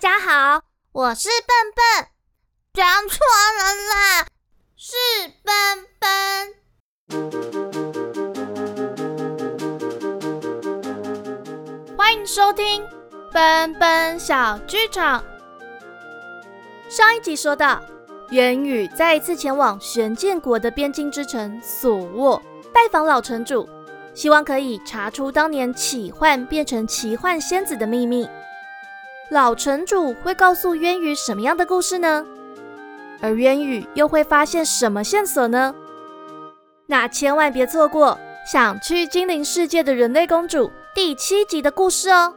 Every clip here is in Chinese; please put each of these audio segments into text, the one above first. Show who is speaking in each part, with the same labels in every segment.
Speaker 1: 家好，我是笨笨，讲错了啦，是笨
Speaker 2: 笨。欢迎收听笨笨小剧场。上一集说到，元宇再一次前往玄剑国的边境之城索沃拜访老城主，希望可以查出当年启幻变成奇幻仙子的秘密。老城主会告诉渊羽什么样的故事呢？而渊羽又会发现什么线索呢？那千万别错过《想去精灵世界的人类公主》第七集的故事哦！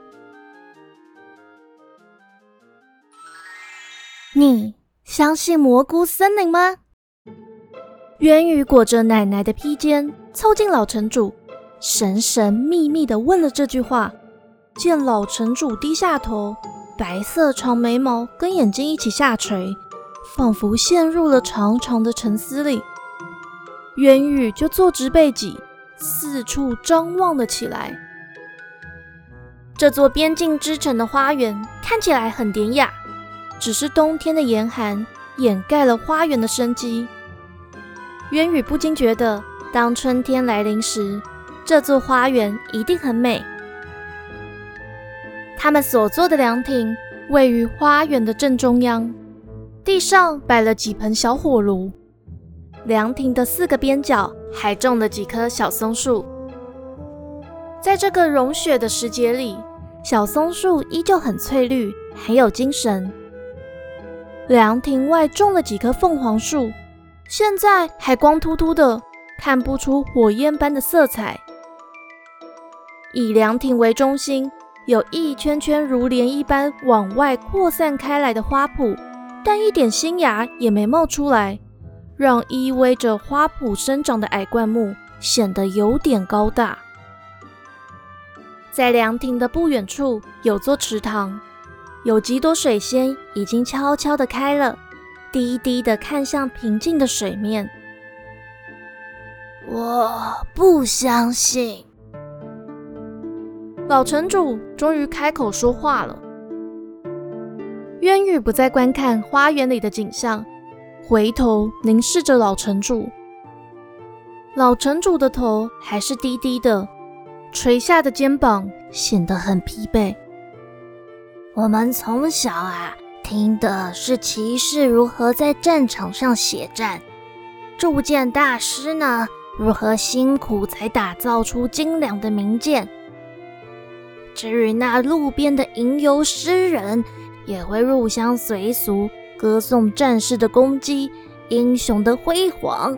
Speaker 2: 你相信蘑菇森林吗？渊羽裹着奶奶的披肩，凑近老城主，神神秘秘的问了这句话。见老城主低下头。白色长眉毛跟眼睛一起下垂，仿佛陷入了长长的沉思里。渊羽就坐直背脊，四处张望了起来。这座边境之城的花园看起来很典雅，只是冬天的严寒掩盖了花园的生机。渊羽不禁觉得，当春天来临时，这座花园一定很美。他们所坐的凉亭位于花园的正中央，地上摆了几盆小火炉，凉亭的四个边角还种了几棵小松树。在这个融雪的时节里，小松树依旧很翠绿，很有精神。凉亭外种了几棵凤凰树，现在还光秃秃的，看不出火焰般的色彩。以凉亭为中心。有一圈圈如莲一般往外扩散开来的花圃，但一点新芽也没冒出来，让依偎着花圃生长的矮灌木显得有点高大。在凉亭的不远处有座池塘，有几朵水仙已经悄悄地开了，低低地看向平静的水面。
Speaker 1: 我不相信。
Speaker 2: 老城主终于开口说话了。渊羽不再观看花园里的景象，回头凝视着老城主。老城主的头还是低低的，垂下的肩膀显得很疲惫。
Speaker 1: 我们从小啊，听的是骑士如何在战场上血战，铸剑大师呢，如何辛苦才打造出精良的名剑。至于那路边的吟游诗人，也会入乡随俗，歌颂战士的攻击、英雄的辉煌。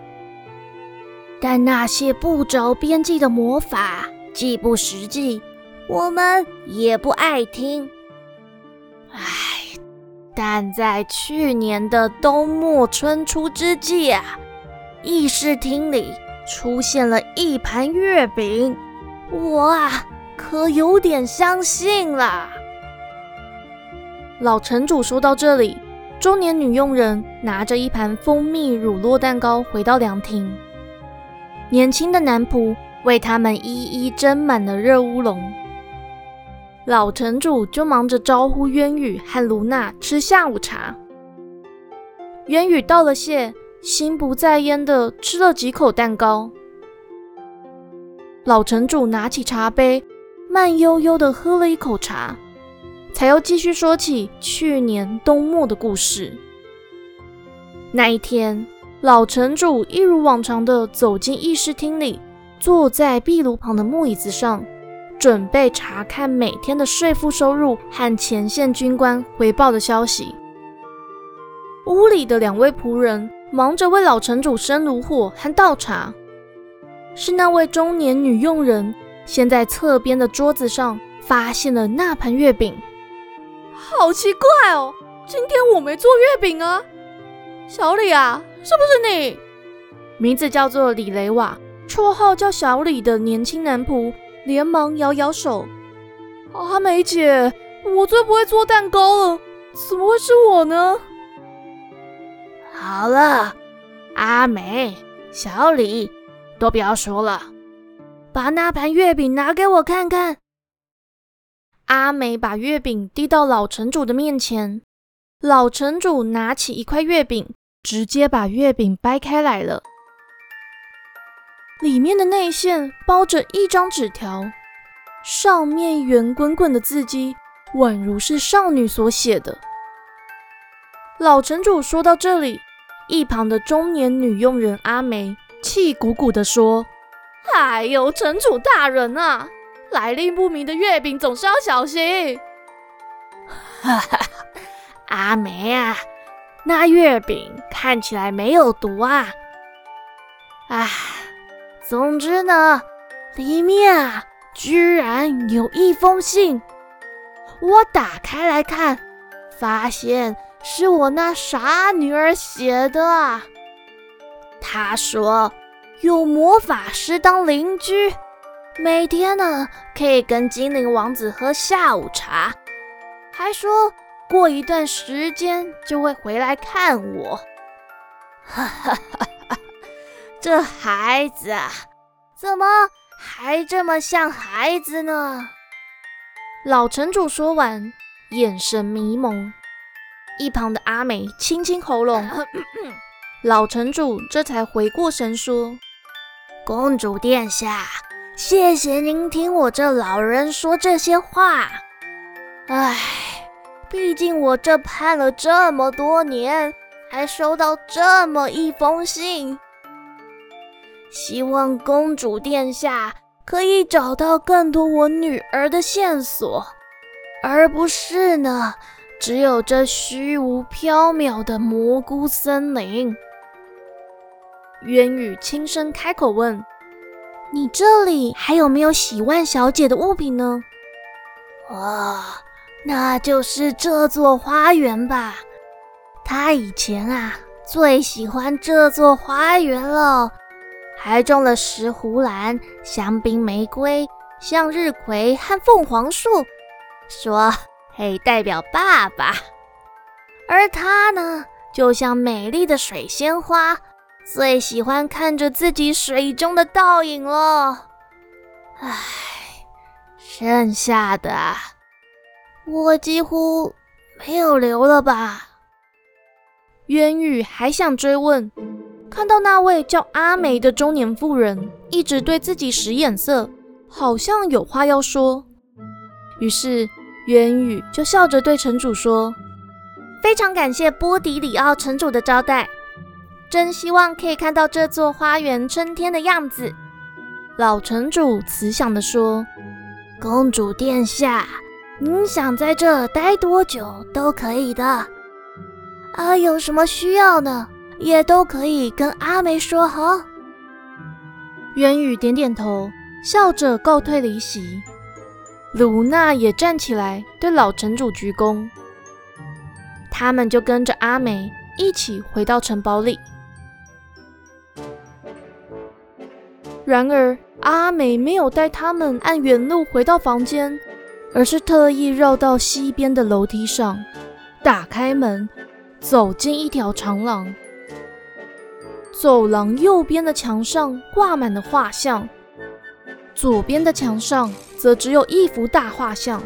Speaker 1: 但那些不着边际的魔法，既不实际，我们也不爱听。唉，但在去年的冬末春初之际啊，议事厅里出现了一盘月饼，我啊。可有点相信了。
Speaker 2: 老城主说到这里，中年女佣人拿着一盘蜂蜜乳酪蛋糕回到凉亭，年轻的男仆为他们一一斟满了热乌龙。老城主就忙着招呼渊羽和卢娜吃下午茶。渊羽道了谢，心不在焉的吃了几口蛋糕。老城主拿起茶杯。慢悠悠地喝了一口茶，才又继续说起去年冬末的故事。那一天，老城主一如往常地走进议事厅里，坐在壁炉旁的木椅子上，准备查看每天的税赋收入和前线军官回报的消息。屋里的两位仆人忙着为老城主生炉火和倒茶，是那位中年女佣人。先在侧边的桌子上发现了那盘月饼，好奇怪哦！今天我没做月饼啊，小李啊，是不是你？名字叫做李雷瓦，绰号叫小李的年轻男仆连忙摇摇手：“阿美姐，我最不会做蛋糕了，怎么会是我呢？”
Speaker 1: 好了，阿美、小李，都不要说了。把那盘月饼拿给我看看。
Speaker 2: 阿美把月饼递到老城主的面前，老城主拿起一块月饼，直接把月饼掰开来了。里面的内馅包着一张纸条，上面圆滚滚的字迹，宛如是少女所写的。老城主说到这里，一旁的中年女佣人阿梅气鼓鼓地说：“哎呦，城主大人啊，来历不明的月饼总是要小心。”
Speaker 1: 哈哈，阿梅啊，那月饼看起来没有毒啊。唉，总之呢，里面啊居然有一封信，我打开来看，发现。是我那傻女儿写的。她说有魔法师当邻居，每天呢可以跟精灵王子喝下午茶，还说过一段时间就会回来看我。哈哈哈哈这孩子啊，怎么还这么像孩子呢？
Speaker 2: 老城主说完，眼神迷蒙。一旁的阿美清清喉咙，老城主这才回过神说：“
Speaker 1: 公主殿下，谢谢您听我这老人说这些话。唉，毕竟我这盼了这么多年，还收到这么一封信。希望公主殿下可以找到更多我女儿的线索，而不是呢。”只有这虚无缥缈的蘑菇森林。
Speaker 2: 渊羽轻声开口问：“
Speaker 1: 你这里还有没有喜万小姐的物品呢？”“哦，那就是这座花园吧。她以前啊最喜欢这座花园了，还种了石斛兰、香槟玫瑰、向日葵和凤凰树，说。”可以代表爸爸，而他呢，就像美丽的水仙花，最喜欢看着自己水中的倒影了。唉，剩下的我几乎没有留了吧？
Speaker 2: 渊羽还想追问，看到那位叫阿梅的中年妇人一直对自己使眼色，好像有话要说，于是。渊羽就笑着对城主说：“
Speaker 1: 非常感谢波迪里奥城主的招待，真希望可以看到这座花园春天的样子。”
Speaker 2: 老城主慈祥地说：“
Speaker 1: 公主殿下，您想在这待多久都可以的。啊，有什么需要呢，也都可以跟阿梅说哈。”
Speaker 2: 渊宇点点头，笑着告退离席。卢娜也站起来，对老城主鞠躬。他们就跟着阿梅一起回到城堡里。然而，阿美没有带他们按原路回到房间，而是特意绕到西边的楼梯上，打开门，走进一条长廊。走廊右边的墙上挂满了画像。左边的墙上则只有一幅大画像。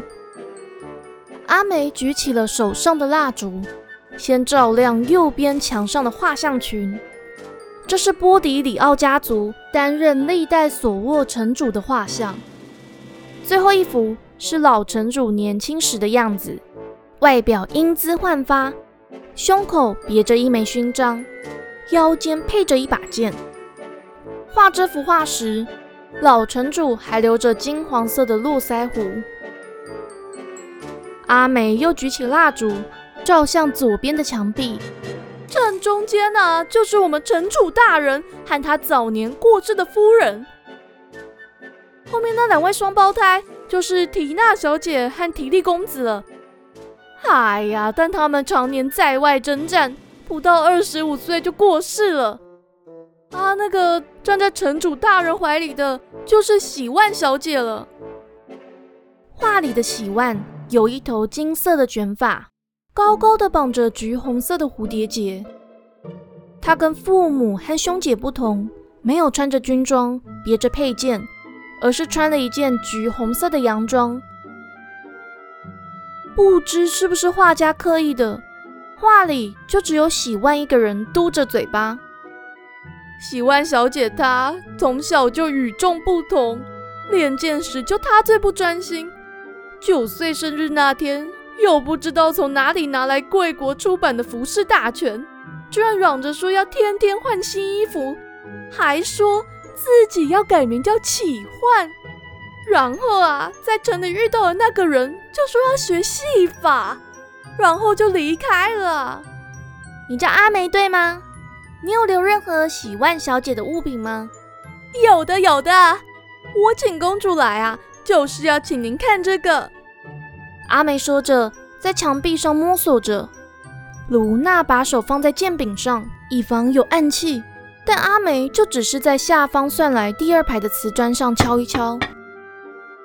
Speaker 2: 阿美举起了手上的蜡烛，先照亮右边墙上的画像群。这是波迪里奥家族担任历代索沃城主的画像。最后一幅是老城主年轻时的样子，外表英姿焕发，胸口别着一枚勋章，腰间配着一把剑。画这幅画时。老城主还留着金黄色的络腮胡。阿美又举起蜡烛，照向左边的墙壁。正中间呢，就是我们城主大人和他早年过世的夫人。后面那两位双胞胎，就是缇娜小姐和提利公子了。哎呀，但他们常年在外征战，不到二十五岁就过世了。啊，那个站在城主大人怀里的，就是喜万小姐了。画里的喜万有一头金色的卷发，高高的绑着橘红色的蝴蝶结。她跟父母和兄姐不同，没有穿着军装，别着佩剑，而是穿了一件橘红色的洋装。不知是不是画家刻意的，画里就只有喜万一个人嘟着嘴巴。喜万小姐她从小就与众不同，练剑时就她最不专心。九岁生日那天，又不知道从哪里拿来贵国出版的服饰大全，居然嚷着说要天天换新衣服，还说自己要改名叫启焕。然后啊，在城里遇到了那个人，就说要学戏法，然后就离开了。
Speaker 1: 你叫阿梅对吗？你有留任何喜万小姐的物品吗？
Speaker 2: 有的，有的。我请公主来啊，就是要请您看这个。阿梅说着，在墙壁上摸索着。卢娜把手放在剑柄上，以防有暗器，但阿梅就只是在下方算来第二排的瓷砖上敲一敲。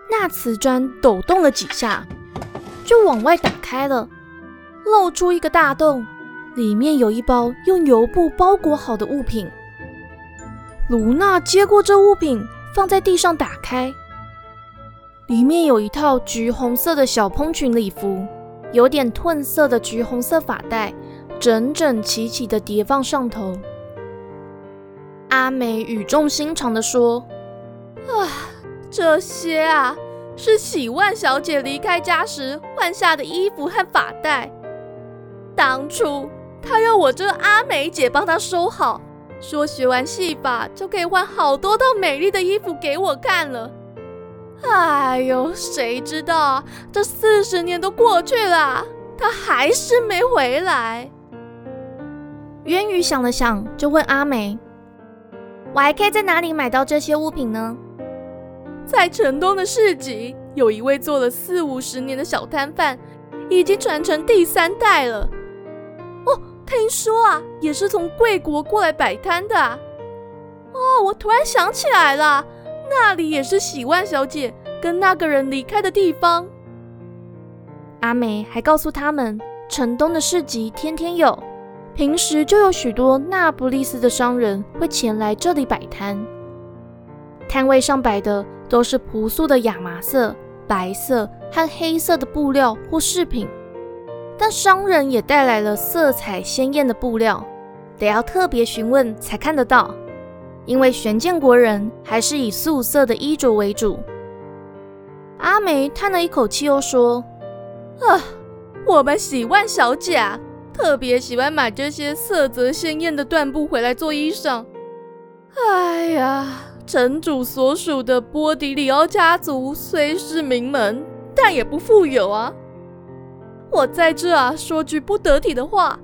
Speaker 2: 那瓷砖抖动了几下，就往外打开了，露出一个大洞，里面有一包用油布包裹好的物品。卢娜接过这物品，放在地上，打开，里面有一套橘红色的小蓬裙礼服，有点褪色的橘红色发带，整整齐齐的叠放上头。阿美语重心长地说：“啊。”这些啊，是喜万小姐离开家时换下的衣服和发带。当初她要我这阿美姐帮她收好，说学完戏法就可以换好多套美丽的衣服给我看了。哎呦，谁知道啊，这四十年都过去了，他还是没回来。渊宇想了想，就问阿美：“
Speaker 1: 我还可以在哪里买到这些物品呢？”
Speaker 2: 在城东的市集，有一位做了四五十年的小摊贩，已经传承第三代了。哦，听说啊，也是从贵国过来摆摊的。哦，我突然想起来了，那里也是喜万小姐跟那个人离开的地方。阿美还告诉他们，城东的市集天天有，平时就有许多那不勒斯的商人会前来这里摆摊，摊位上摆的。都是朴素的亚麻色、白色和黑色的布料或饰品，但商人也带来了色彩鲜艳的布料，得要特别询问才看得到。因为玄建国人还是以素色的衣着为主。阿梅叹了一口气，又说：“啊，我们喜万小姐，特别喜欢买这些色泽鲜艳的缎布回来做衣裳。哎呀。”城主所属的波迪里奥家族虽是名门，但也不富有啊。我在这啊说句不得体的话，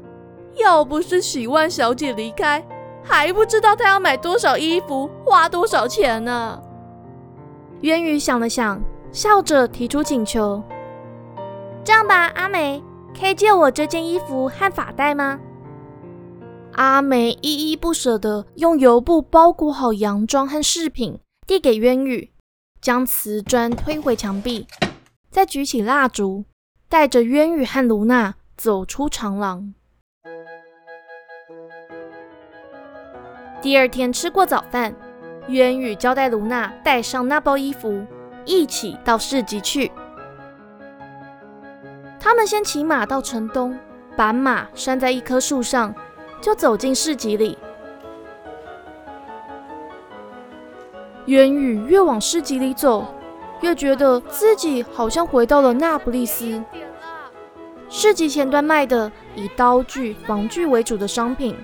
Speaker 2: 要不是喜万小姐离开，还不知道她要买多少衣服，花多少钱呢。渊宇想了想，笑着提出请求：“
Speaker 1: 这样吧，阿美，可以借我这件衣服和发带吗？”
Speaker 2: 阿梅依依不舍地用油布包裹好洋装和饰品，递给渊宇，将瓷砖推回墙壁，再举起蜡烛，带着渊宇和卢娜走出长廊。第二天吃过早饭，渊宇交代卢娜带上那包衣服，一起到市集去。他们先骑马到城东，把马拴在一棵树上。就走进市集里，渊宇越往市集里走，越觉得自己好像回到了那不勒斯。市集前端卖的以刀具、防具为主的商品，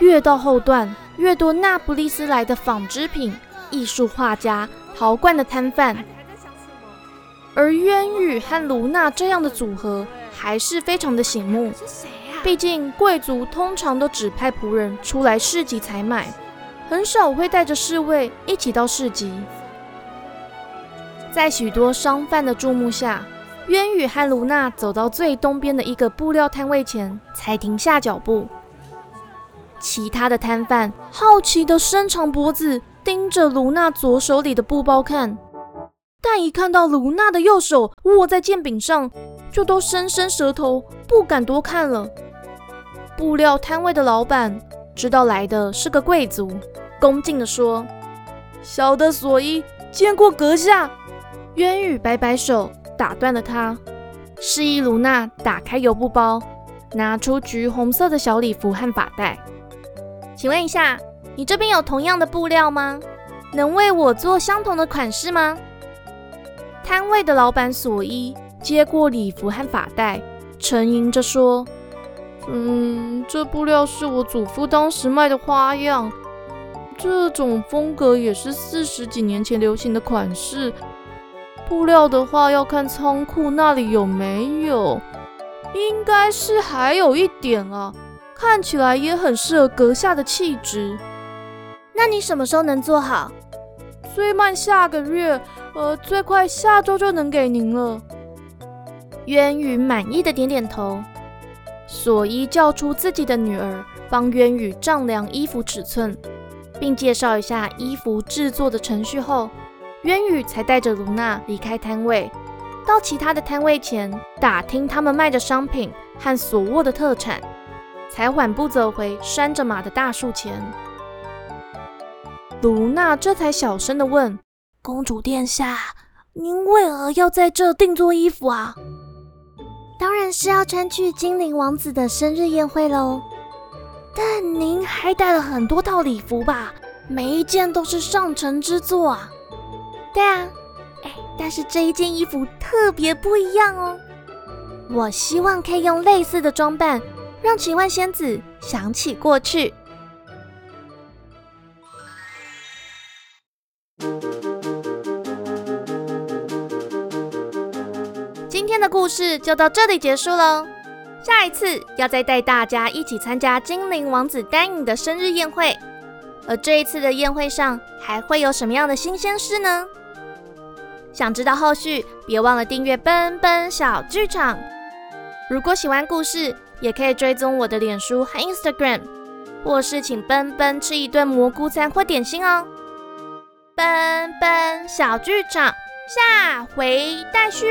Speaker 2: 越到后段，越多那不勒斯来的纺织品、艺术画家、陶罐的摊贩。而渊宇和卢娜这样的组合，还是非常的醒目。毕竟贵族通常都只派仆人出来市集采买，很少会带着侍卫一起到市集。在许多商贩的注目下，渊宇和卢娜走到最东边的一个布料摊位前，才停下脚步。其他的摊贩好奇地伸长脖子盯着卢娜左手里的布包看，但一看到卢娜的右手握在剑柄上，就都伸伸舌头，不敢多看了。布料摊位的老板知道来的是个贵族，恭敬地说：“小的所依见过阁下。”渊宇摆摆手，打断了他：“示意卢娜打开油布包，拿出橘红色的小礼服和发带。请问一下，你这边有同样的布料吗？能为我做相同的款式吗？摊位的老板索伊接过礼服和发带，沉吟着说：“嗯，这布料是我祖父当时卖的花样，这种风格也是四十几年前流行的款式。布料的话，要看仓库那里有没有，应该是还有一点啊，看起来也很适合阁下的气质。
Speaker 1: 那你什么时候能做好？
Speaker 2: 最慢下个月。”呃，最快下周就能给您了。渊羽满意的点点头。索伊叫出自己的女儿，帮渊羽丈量衣服尺寸，并介绍一下衣服制作的程序后，渊羽才带着卢娜离开摊位，到其他的摊位前打听他们卖的商品和所握的特产，才缓步走回拴着马的大树前。卢娜这才小声的问。
Speaker 1: 公主殿下，您为何要在这定做衣服啊？当然是要穿去精灵王子的生日宴会喽。但您还带了很多套礼服吧？每一件都是上乘之作啊。
Speaker 2: 对啊，哎，但是这一件衣服特别不一样哦。我希望可以用类似的装扮，让奇幻仙子想起过去。今天的故事就到这里结束喽。下一次要再带大家一起参加精灵王子丹影的生日宴会，而这一次的宴会上还会有什么样的新鲜事呢？想知道后续，别忘了订阅奔奔小剧场。如果喜欢故事，也可以追踪我的脸书和 Instagram，或是请奔奔吃一顿蘑菇餐或点心哦。奔奔小剧场，下回待续。